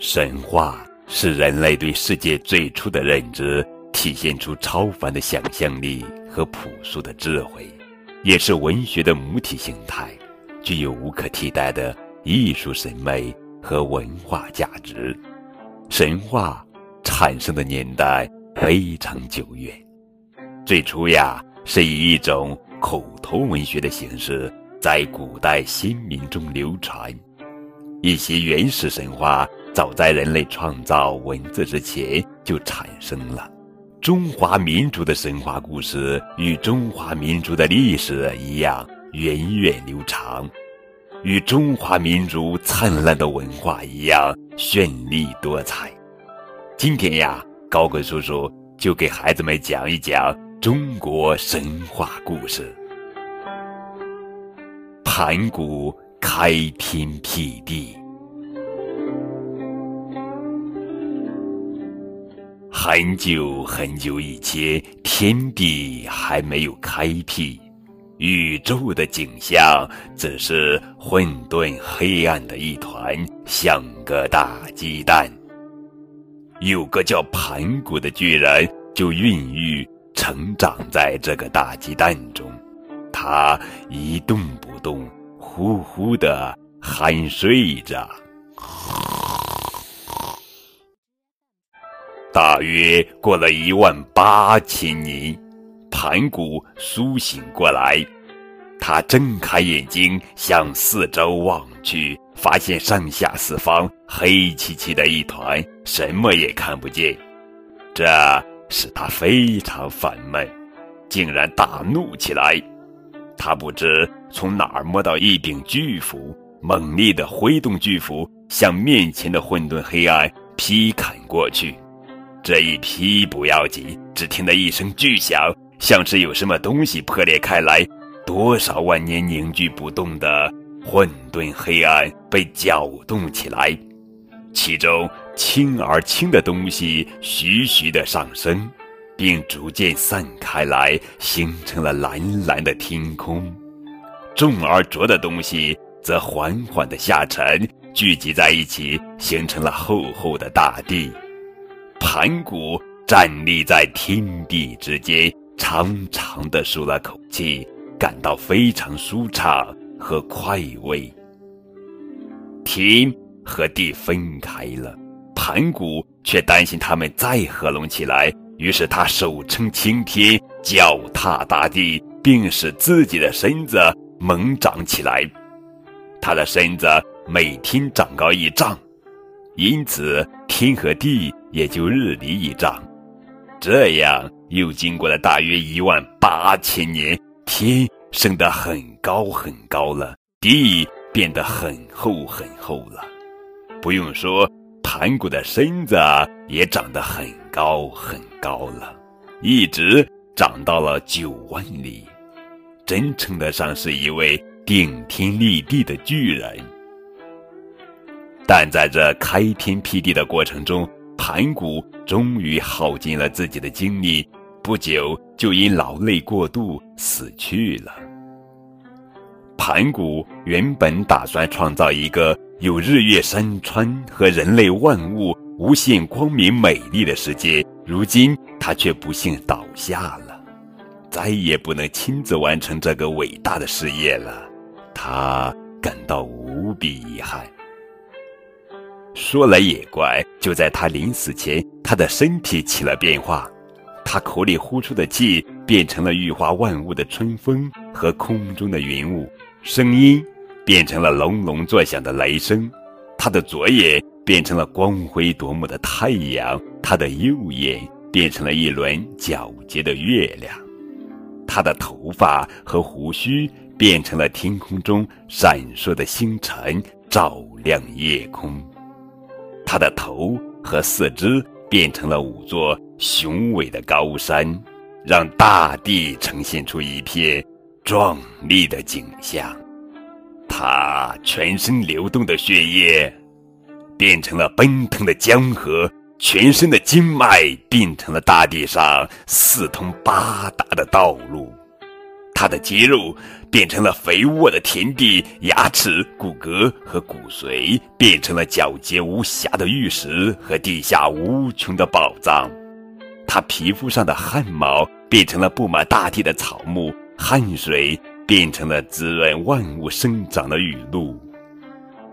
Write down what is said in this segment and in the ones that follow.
神话是人类对世界最初的认知，体现出超凡的想象力和朴素的智慧，也是文学的母体形态，具有无可替代的艺术审美和文化价值。神话产生的年代非常久远，最初呀是以一种口头文学的形式在古代先民中流传。一些原始神话早在人类创造文字之前就产生了。中华民族的神话故事与中华民族的历史一样源远流长，与中华民族灿烂的文化一样。绚丽多彩。今天呀，高贵叔叔就给孩子们讲一讲中国神话故事。盘古开天辟地。很久很久以前，天地还没有开辟。宇宙的景象只是混沌黑暗的一团，像个大鸡蛋。有个叫盘古的巨人，就孕育成长在这个大鸡蛋中。他一动不动，呼呼的酣睡着。大约过了一万八千年。盘古苏醒过来，他睁开眼睛向四周望去，发现上下四方黑漆漆的一团，什么也看不见。这使他非常烦闷，竟然大怒起来。他不知从哪儿摸到一柄巨斧，猛烈地挥动巨斧，向面前的混沌黑暗劈砍过去。这一劈不要紧，只听得一声巨响。像是有什么东西破裂开来，多少万年凝聚不动的混沌黑暗被搅动起来，其中轻而轻的东西徐徐的上升，并逐渐散开来，形成了蓝蓝的天空；重而浊的东西则缓缓的下沉，聚集在一起，形成了厚厚的大地。盘古站立在天地之间。长长的舒了口气，感到非常舒畅和快慰。天和地分开了，盘古却担心他们再合拢起来，于是他手撑青天，脚踏大地，并使自己的身子猛长起来。他的身子每天长高一丈，因此天和地也就日离一丈。这样。又经过了大约一万八千年，天升得很高很高了，地变得很厚很厚了。不用说，盘古的身子也长得很高很高了，一直长到了九万里，真称得上是一位顶天立地的巨人。但在这开天辟地的过程中，盘古终于耗尽了自己的精力。不久就因劳累过度死去了。盘古原本打算创造一个有日月山川和人类万物无限光明美丽的世界，如今他却不幸倒下了，再也不能亲自完成这个伟大的事业了。他感到无比遗憾。说来也怪，就在他临死前，他的身体起了变化。他口里呼出的气变成了羽化万物的春风和空中的云雾，声音变成了隆隆作响的雷声，他的左眼变成了光辉夺目的太阳，他的右眼变成了一轮皎洁的月亮，他的头发和胡须变成了天空中闪烁的星辰，照亮夜空，他的头和四肢。变成了五座雄伟的高山，让大地呈现出一片壮丽的景象。他全身流动的血液变成了奔腾的江河，全身的经脉变成了大地上四通八达的道路。他的肌肉变成了肥沃的田地，牙齿、骨骼和骨髓变成了皎洁无瑕的玉石和地下无穷的宝藏。他皮肤上的汗毛变成了布满大地的草木，汗水变成了滋润万物生长的雨露。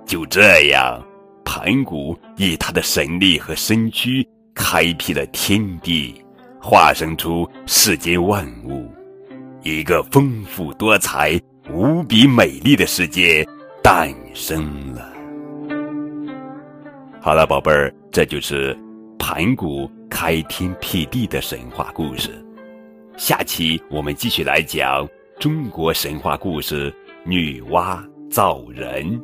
就这样，盘古以他的神力和身躯开辟了天地，化生出世间万物。一个丰富多彩、无比美丽的世界诞生了。好了，宝贝儿，这就是盘古开天辟地的神话故事。下期我们继续来讲中国神话故事——女娲造人。